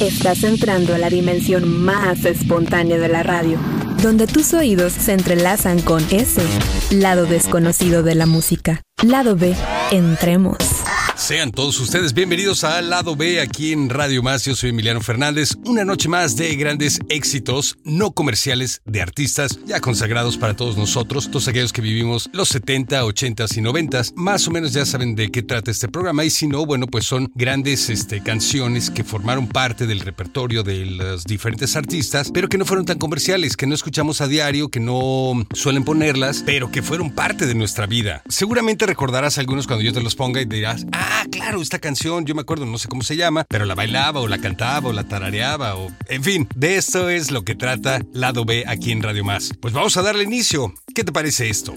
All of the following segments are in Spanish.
Estás entrando a la dimensión más espontánea de la radio, donde tus oídos se entrelazan con ese lado desconocido de la música. Lado B, entremos. Sean todos ustedes bienvenidos a Lado B aquí en Radio Más. Yo soy Emiliano Fernández. Una noche más de grandes éxitos no comerciales de artistas ya consagrados para todos nosotros, todos aquellos que vivimos los 70, 80 y 90. Más o menos ya saben de qué trata este programa y si no, bueno, pues son grandes este, canciones que formaron parte del repertorio de los diferentes artistas, pero que no fueron tan comerciales, que no escuchamos a diario, que no suelen ponerlas, pero que fueron parte de nuestra vida. Seguramente recordarás algunos cuando yo te los ponga y dirás, ah, ah, claro, esta canción, yo me acuerdo, no sé cómo se llama, pero la bailaba o la cantaba o la tarareaba o... En fin, de esto es lo que trata Lado B aquí en Radio Más. Pues vamos a darle inicio. ¿Qué te parece esto?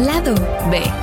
Lado B.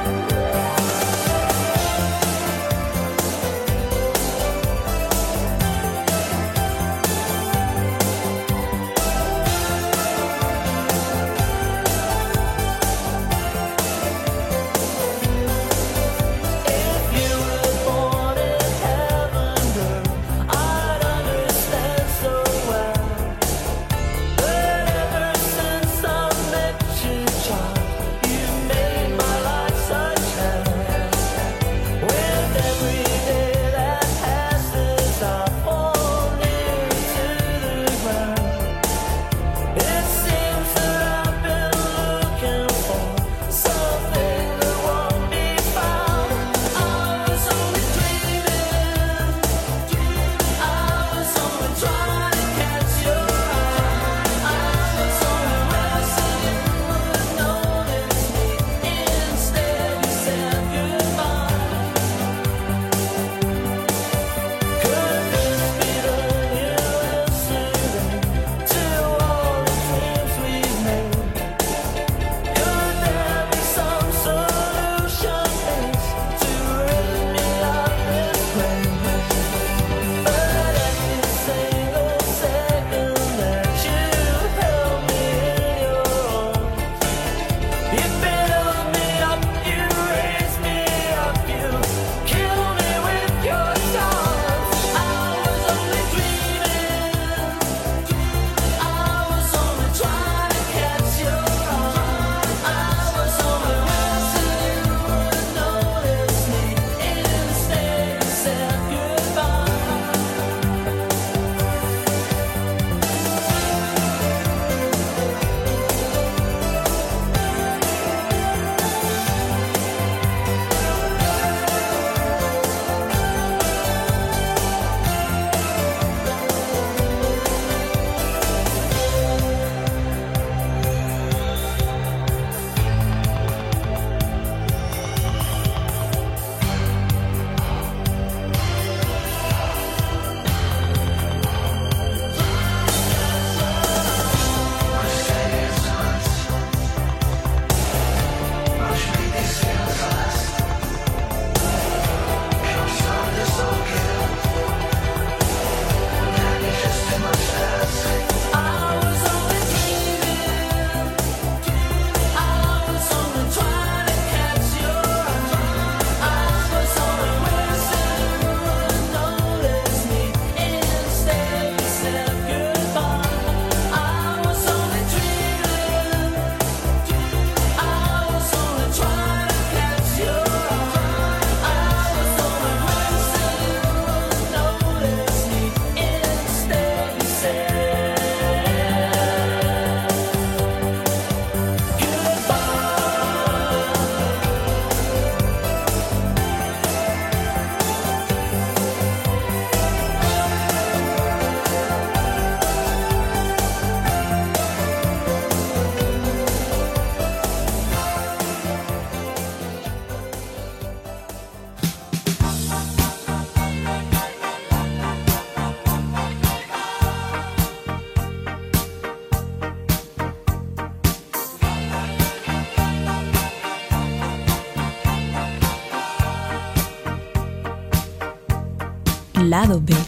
Saddleback.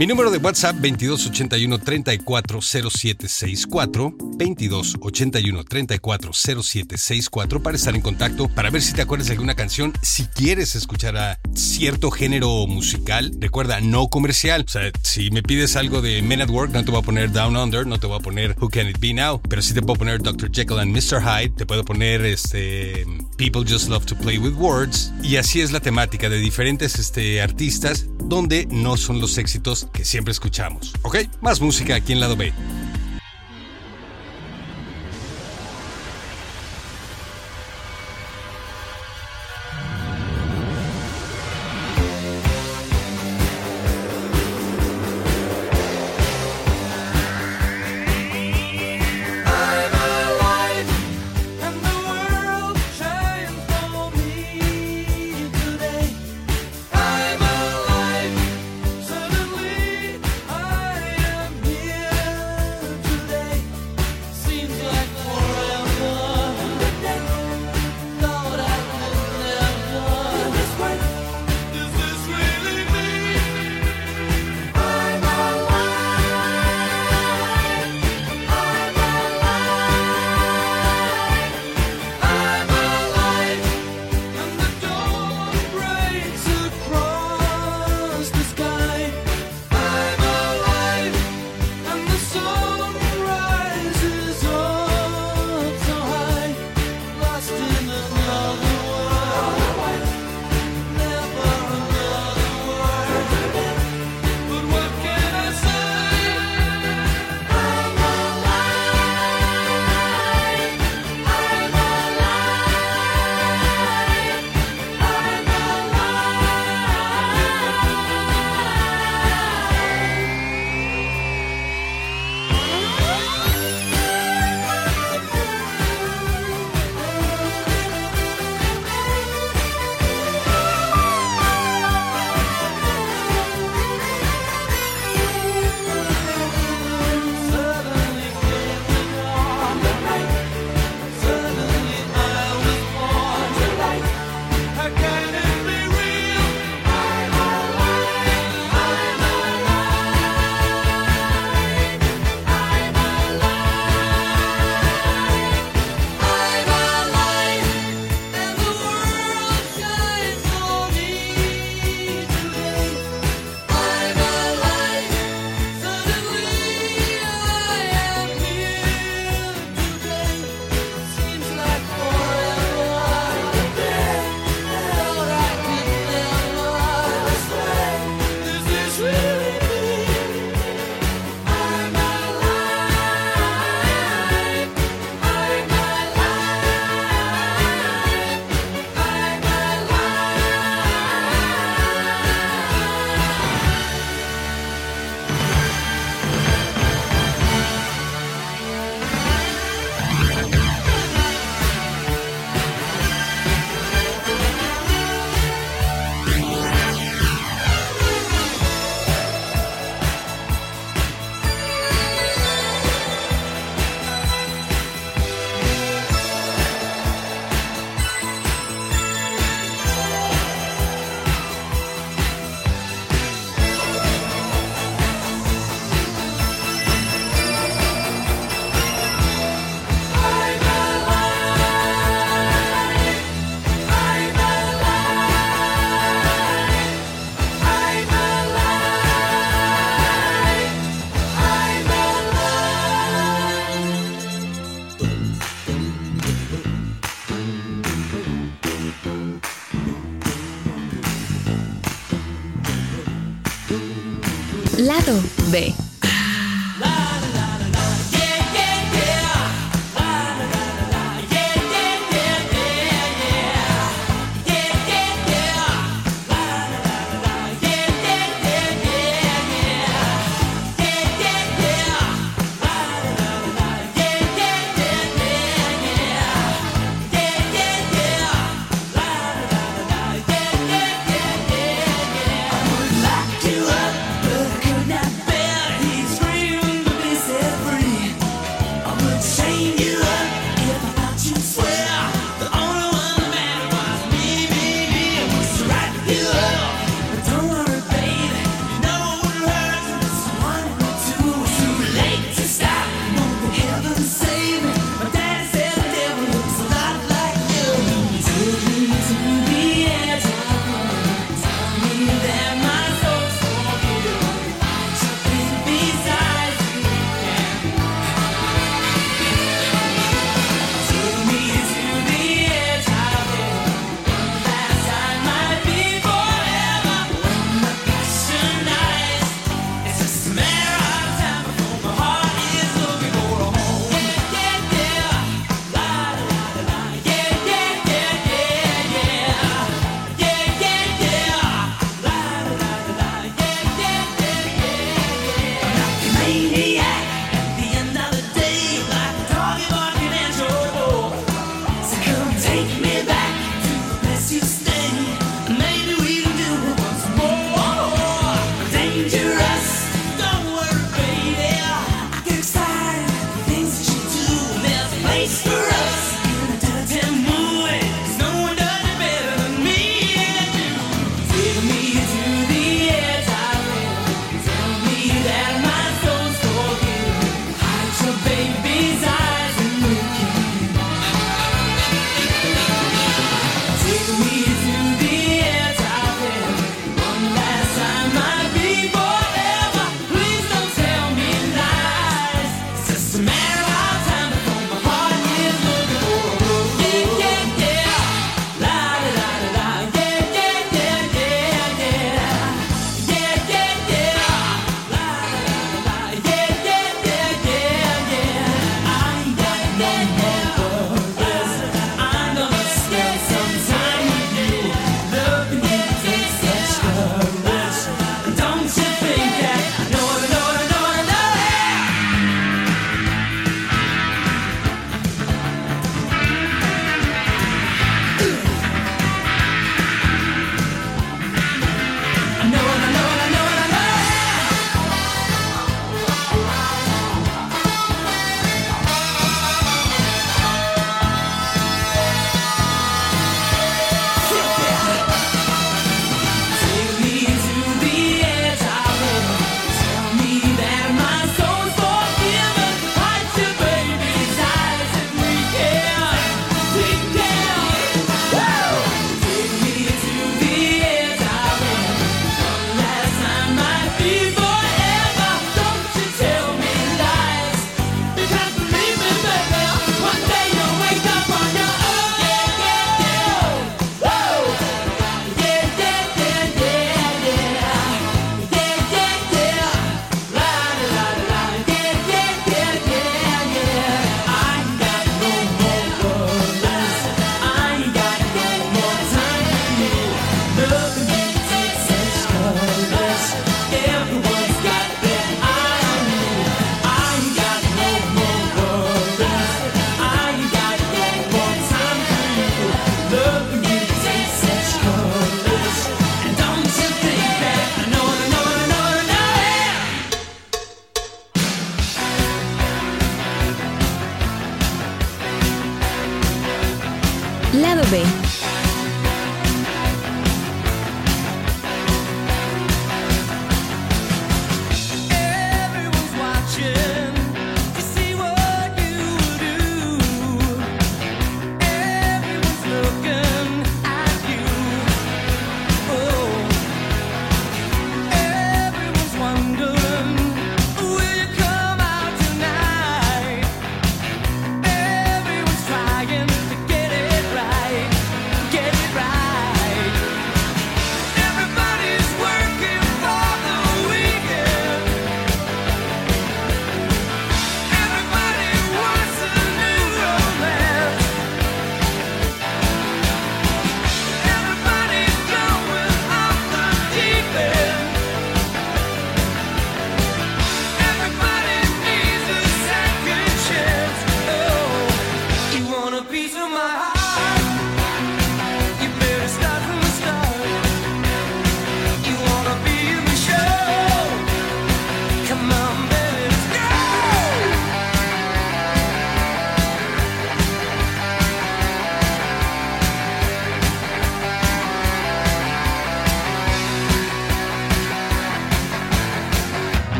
Mi número de WhatsApp 2281 340764 2281 340764 para estar en contacto, para ver si te acuerdas de alguna canción, si quieres escuchar a cierto género musical, recuerda, no comercial. O sea, si me pides algo de Men at Work, no te voy a poner Down Under, no te voy a poner Who Can It Be Now, pero sí te puedo poner Dr. Jekyll and Mr. Hyde, te puedo poner este People Just Love to Play with Words, y así es la temática de diferentes este, artistas donde no son los éxitos que siempre escuchamos. ¿Ok? Más música aquí en lado B. Lado B.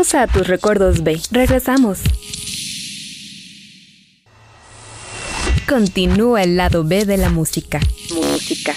Pausa a tus recuerdos B. Regresamos. Continúa el lado B de la música. Música.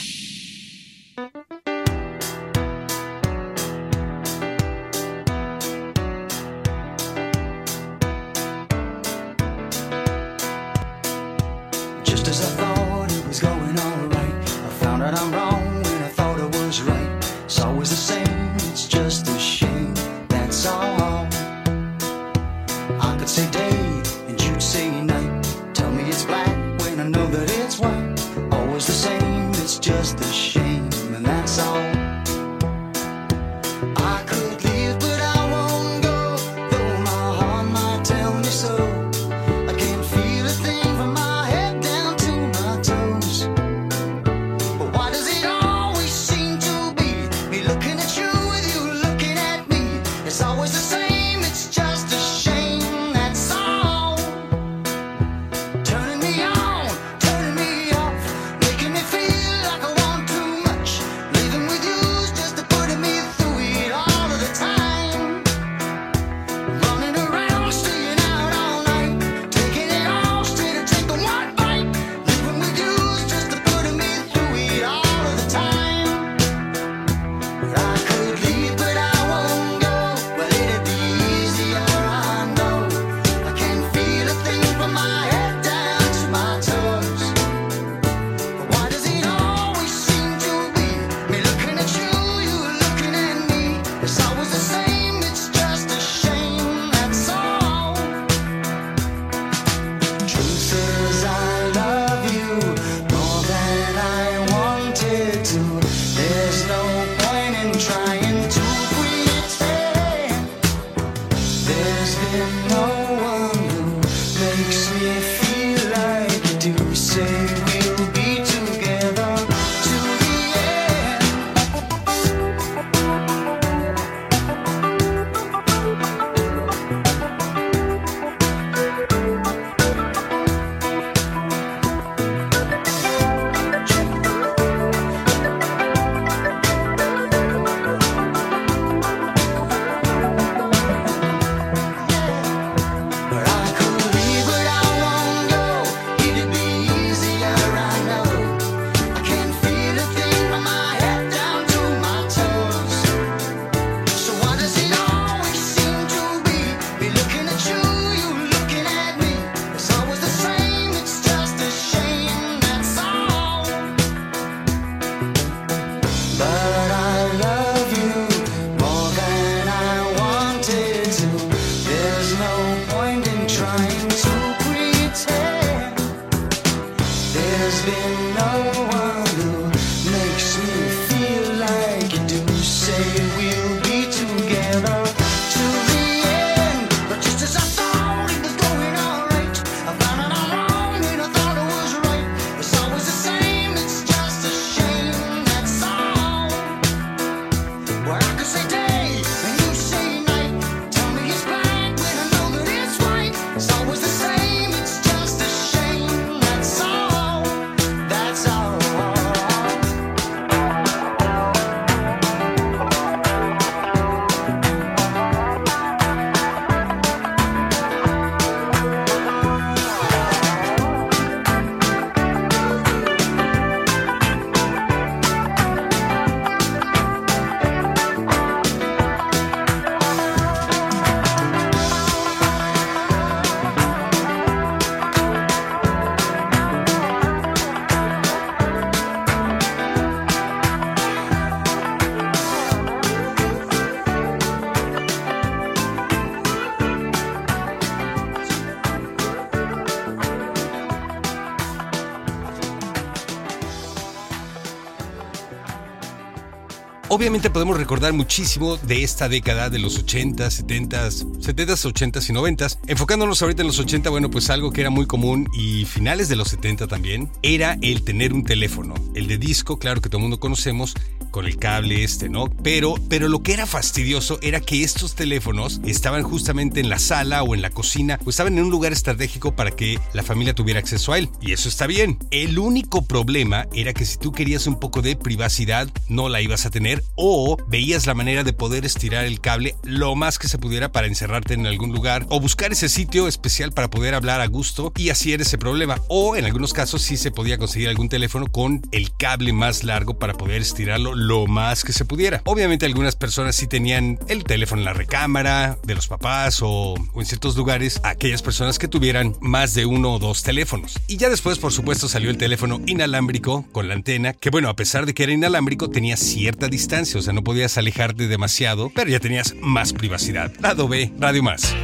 Obviamente podemos recordar muchísimo de esta década de los 80, 70, 70, 80 y 90. Enfocándonos ahorita en los 80, bueno, pues algo que era muy común y finales de los 70 también, era el tener un teléfono. El de disco, claro que todo el mundo conocemos, con el cable este, ¿no? Pero, pero lo que era fastidioso era que estos teléfonos estaban justamente en la sala o en la cocina, o estaban en un lugar estratégico para que la familia tuviera acceso a él. Y eso está bien. El único problema era que si tú querías un poco de privacidad, no la ibas a tener o veías la manera de poder estirar el cable lo más que se pudiera para encerrarte en algún lugar o buscar ese sitio especial para poder hablar a gusto y así era ese problema. O en algunos casos sí se podía conseguir algún teléfono con el cable más largo para poder estirarlo lo más que se pudiera. Obviamente algunas personas sí tenían el teléfono en la recámara de los papás o, o en ciertos lugares aquellas personas que tuvieran más de uno o dos teléfonos. Y ya después por supuesto salió el teléfono inalámbrico con la antena que bueno a pesar de que era inalámbrico tenía cierta distancia, o sea no podías alejarte demasiado, pero ya tenías más privacidad. Lado B, Radio Más.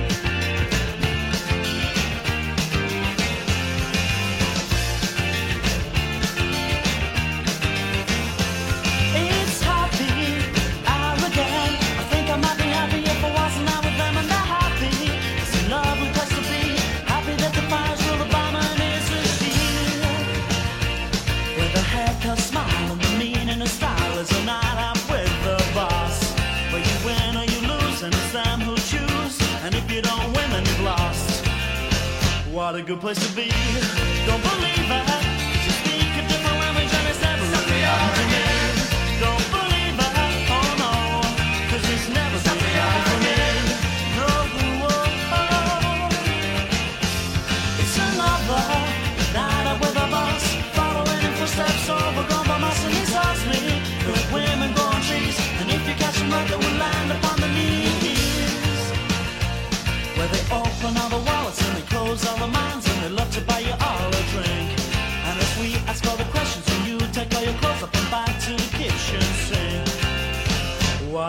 What a good place to be. Don't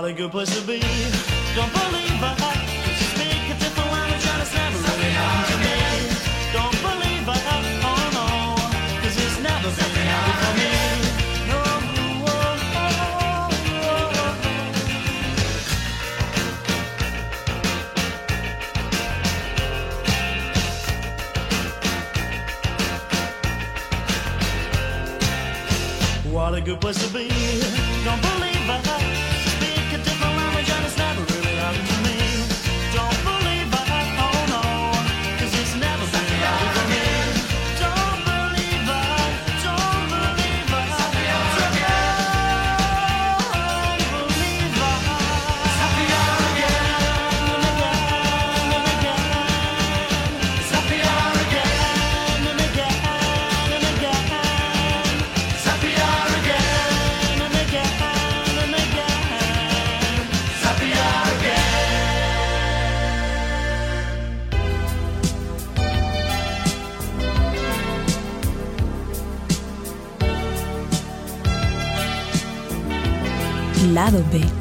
What a good place to be. Don't believe it. Lado B.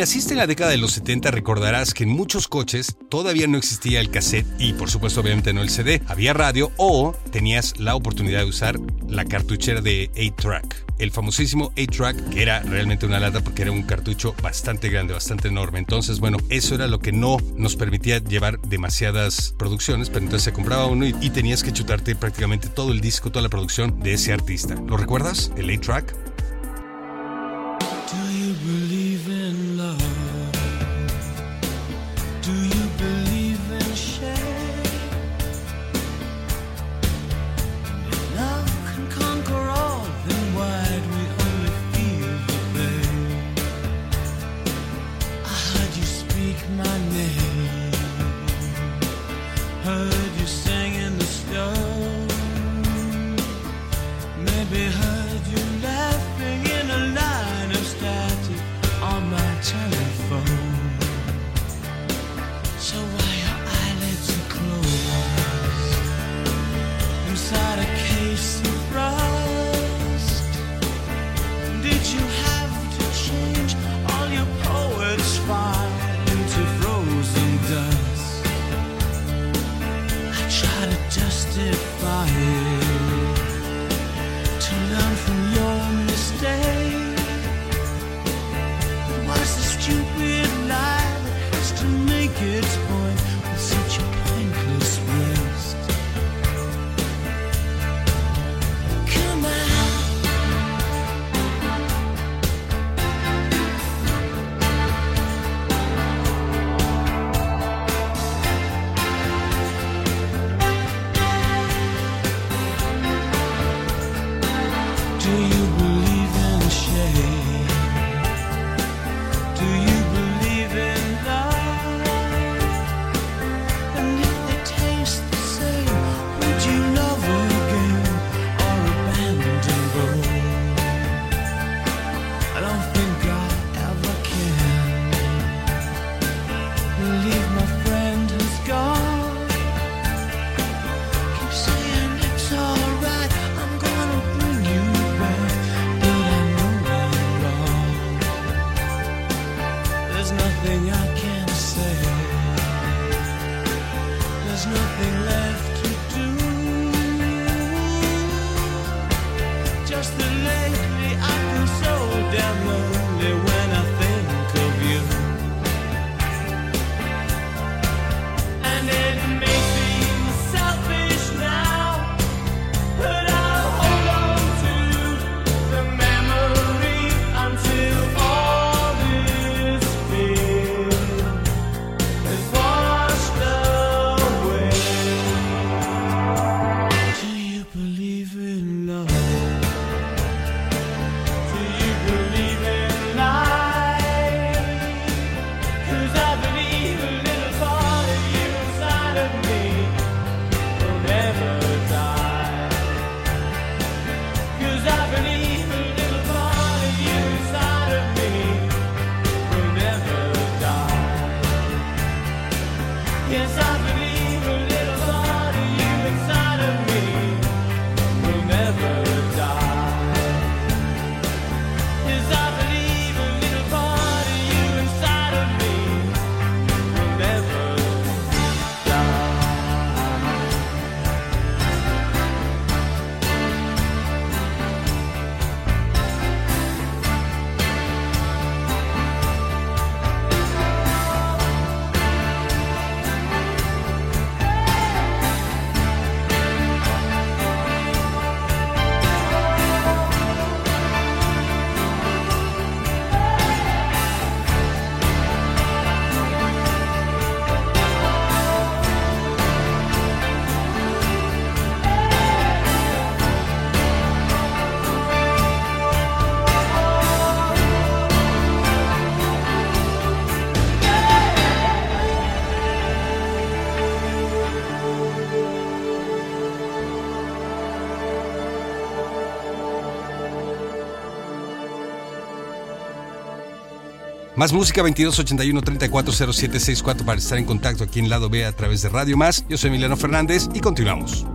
naciste en la década de los 70 recordarás que en muchos coches todavía no existía el cassette y por supuesto obviamente no el CD. Había radio o tenías la oportunidad de usar la cartuchera de 8-track el famosísimo 8-track, que era realmente una lata porque era un cartucho bastante grande, bastante enorme. Entonces, bueno, eso era lo que no nos permitía llevar demasiadas producciones, pero entonces se compraba uno y, y tenías que chutarte prácticamente todo el disco, toda la producción de ese artista. ¿Lo recuerdas? El 8-track. Más música 2281 340764 para estar en contacto aquí en Lado B a través de Radio Más. Yo soy Emiliano Fernández y continuamos.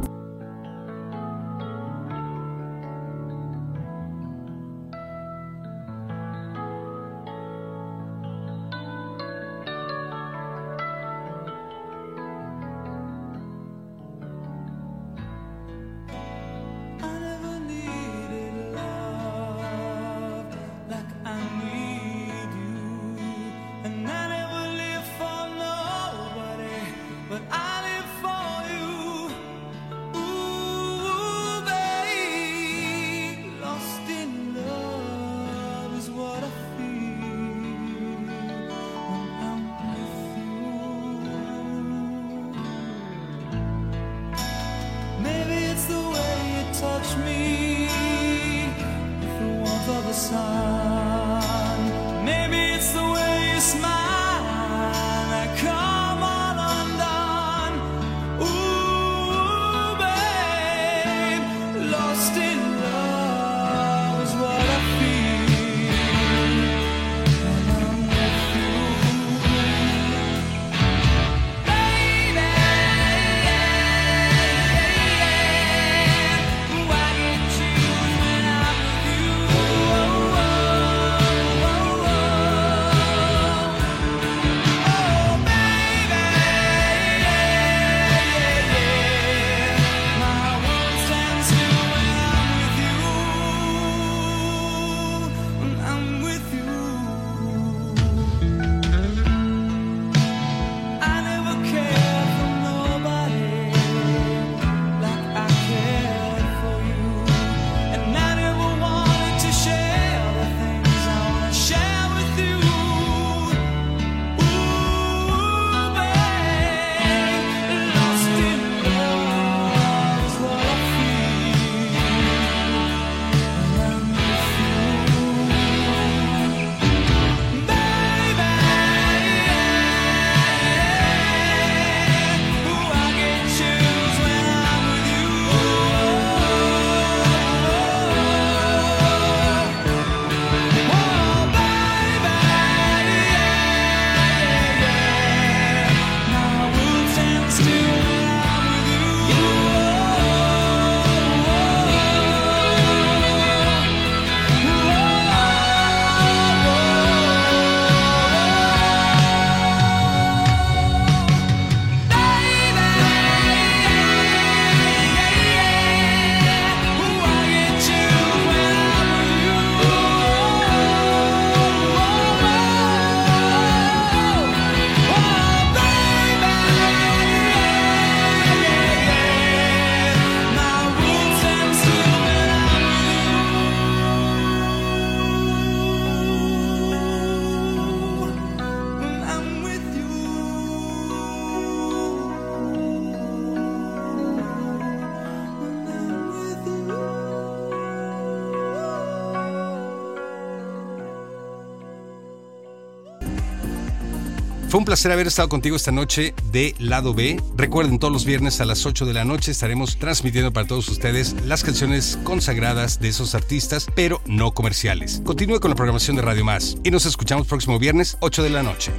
un placer haber estado contigo esta noche de Lado B. Recuerden, todos los viernes a las 8 de la noche estaremos transmitiendo para todos ustedes las canciones consagradas de esos artistas, pero no comerciales. Continúe con la programación de Radio Más y nos escuchamos próximo viernes, 8 de la noche.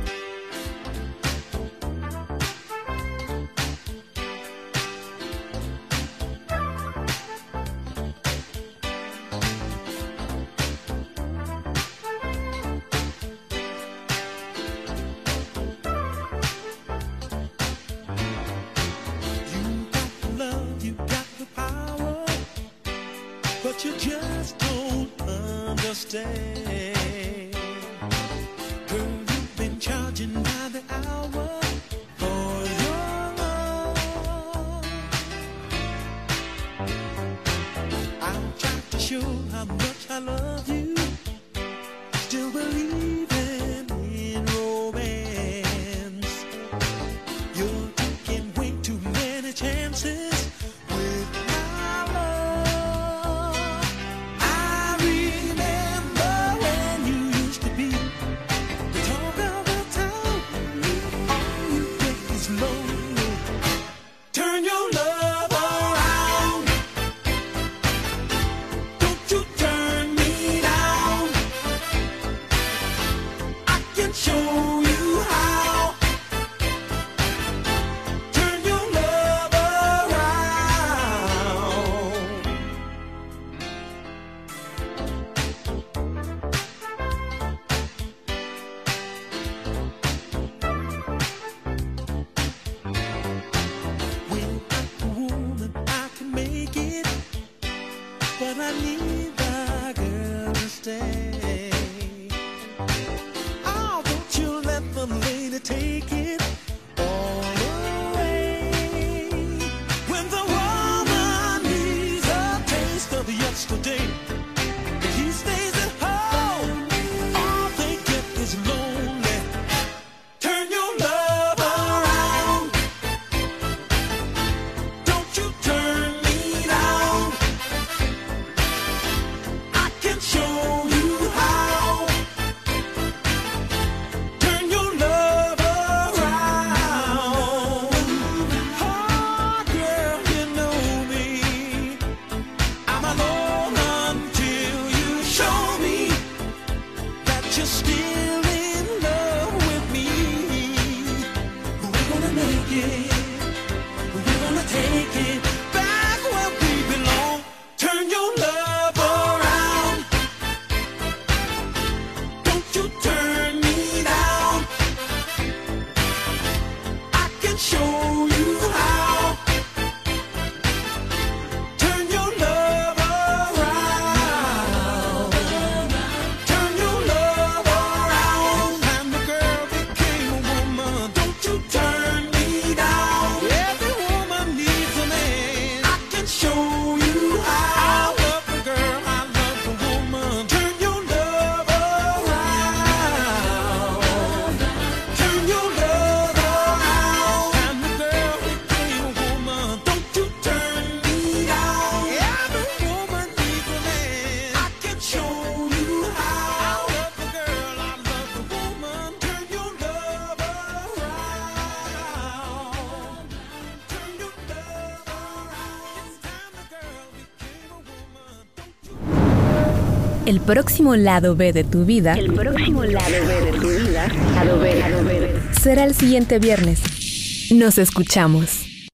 próximo lado B de tu vida. El próximo lado B de tu vida. Lado B, lado B. Será el siguiente viernes. Nos escuchamos.